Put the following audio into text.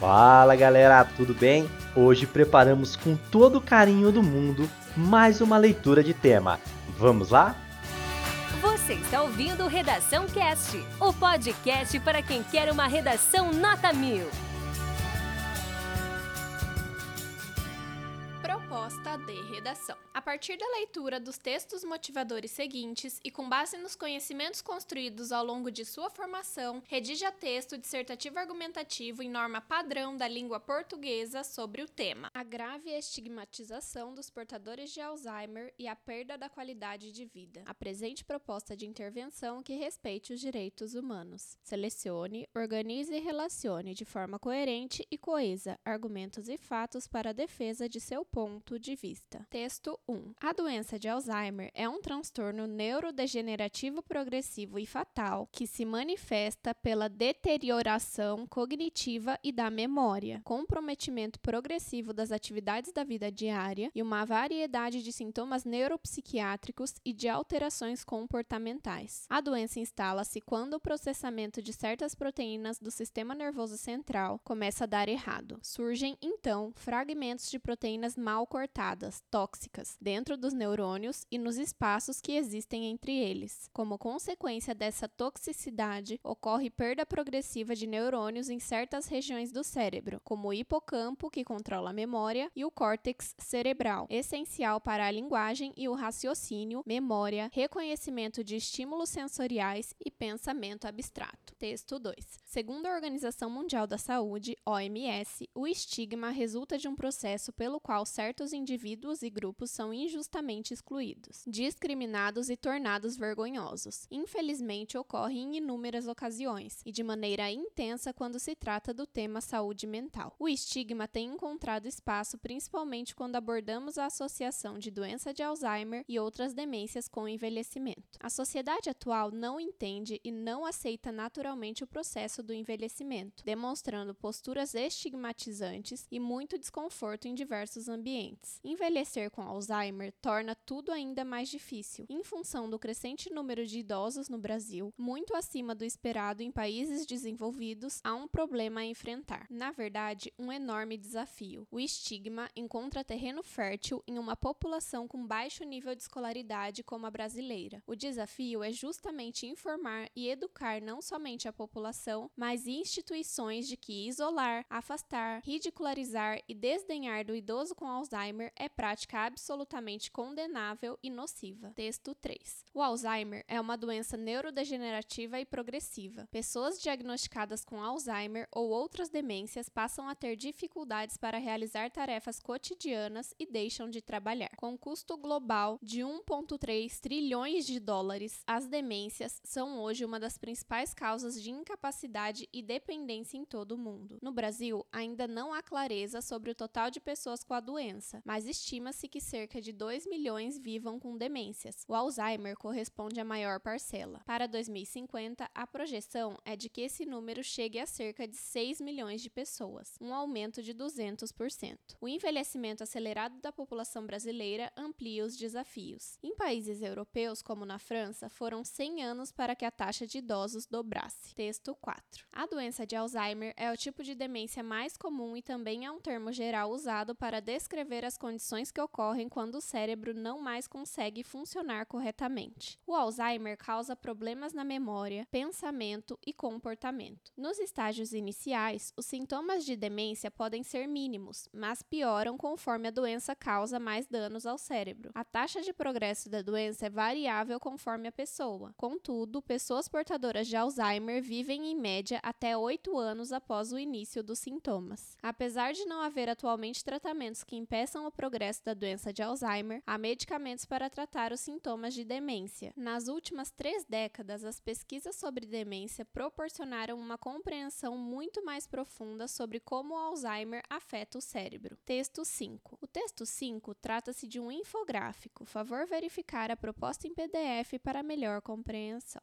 Fala galera, tudo bem? Hoje preparamos com todo o carinho do mundo mais uma leitura de tema. Vamos lá? Você está ouvindo Redação Cast, o podcast para quem quer uma redação nota mil. Proposta de redação. A partir da leitura dos textos motivadores seguintes e com base nos conhecimentos construídos ao longo de sua formação, redija texto dissertativo argumentativo em norma padrão da língua portuguesa sobre o tema: a grave estigmatização dos portadores de Alzheimer e a perda da qualidade de vida. Apresente proposta de intervenção que respeite os direitos humanos. Selecione, organize e relacione de forma coerente e coesa argumentos e fatos para a defesa de seu ponto de vista. Texto 1. A doença de Alzheimer é um transtorno neurodegenerativo progressivo e fatal que se manifesta pela deterioração cognitiva e da memória, comprometimento progressivo das atividades da vida diária e uma variedade de sintomas neuropsiquiátricos e de alterações comportamentais. A doença instala-se quando o processamento de certas proteínas do sistema nervoso central começa a dar errado. Surgem, então, fragmentos de proteínas mal cortadas, tóxicas, dentro dos neurônios e nos espaços que existem entre eles. Como consequência dessa toxicidade, ocorre perda progressiva de neurônios em certas regiões do cérebro, como o hipocampo, que controla a memória, e o córtex cerebral, essencial para a linguagem e o raciocínio, memória, reconhecimento de estímulos sensoriais e pensamento abstrato. Texto 2. Segundo a Organização Mundial da Saúde, OMS, o estigma resulta de um processo pelo qual certos indivíduos e grupos são injustamente excluídos, discriminados e tornados vergonhosos. Infelizmente, ocorre em inúmeras ocasiões e de maneira intensa quando se trata do tema saúde mental. O estigma tem encontrado espaço principalmente quando abordamos a associação de doença de Alzheimer e outras demências com envelhecimento. A sociedade atual não entende e não aceita naturalmente o processo do envelhecimento, demonstrando posturas estigmatizantes e muito desconforto em diversos ambientes. Envelhecer com Alzheimer torna tudo ainda mais difícil, em função do crescente número de idosos no Brasil, muito acima do esperado em países desenvolvidos, há um problema a enfrentar. Na verdade, um enorme desafio. O estigma encontra terreno fértil em uma população com baixo nível de escolaridade como a brasileira. O desafio é justamente informar e educar não somente a população, mas instituições de que isolar, afastar, ridicularizar e desdenhar do idoso com Alzheimer é prática absolutamente condenável e nociva. Texto 3. O Alzheimer é uma doença neurodegenerativa e progressiva. Pessoas diagnosticadas com Alzheimer ou outras demências passam a ter dificuldades para realizar tarefas cotidianas e deixam de trabalhar. Com custo global de 1,3 trilhões de dólares, as demências são hoje uma das principais causas de incapacidade e dependência em todo o mundo. No Brasil, ainda não há clareza sobre o total de pessoas com a doença, mas estima-se que cerca de 2 milhões vivam com demências. O Alzheimer corresponde à maior parcela. Para 2050, a projeção é de que esse número chegue a cerca de 6 milhões de pessoas, um aumento de 200%. O envelhecimento acelerado da população brasileira amplia os desafios. Em países europeus, como na França, foram 100 anos para que a taxa de idosos dobrasse. Texto 4. A doença de Alzheimer é o tipo de demência mais comum e também é um termo geral usado para descrever as condições que ocorrem quando o cérebro não mais consegue funcionar corretamente. O Alzheimer causa problemas na memória, pensamento e comportamento. Nos estágios iniciais, os sintomas de demência podem ser mínimos, mas pioram conforme a doença causa mais danos ao cérebro. A taxa de progresso da doença é variável conforme a pessoa. Contudo, pessoas portadoras de Alzheimer vivem em média até 8 anos após o início dos sintomas. Apesar de não haver atualmente tratamentos que impeçam o progresso da doença de Alzheimer, há medicamentos para tratar os sintomas de demência. Nas últimas três décadas, as pesquisas sobre demência proporcionaram uma compreensão muito mais profunda sobre como o Alzheimer afeta o cérebro. Texto 5. O texto 5 trata-se de um infográfico. Favor verificar a proposta em PDF para melhor compreensão.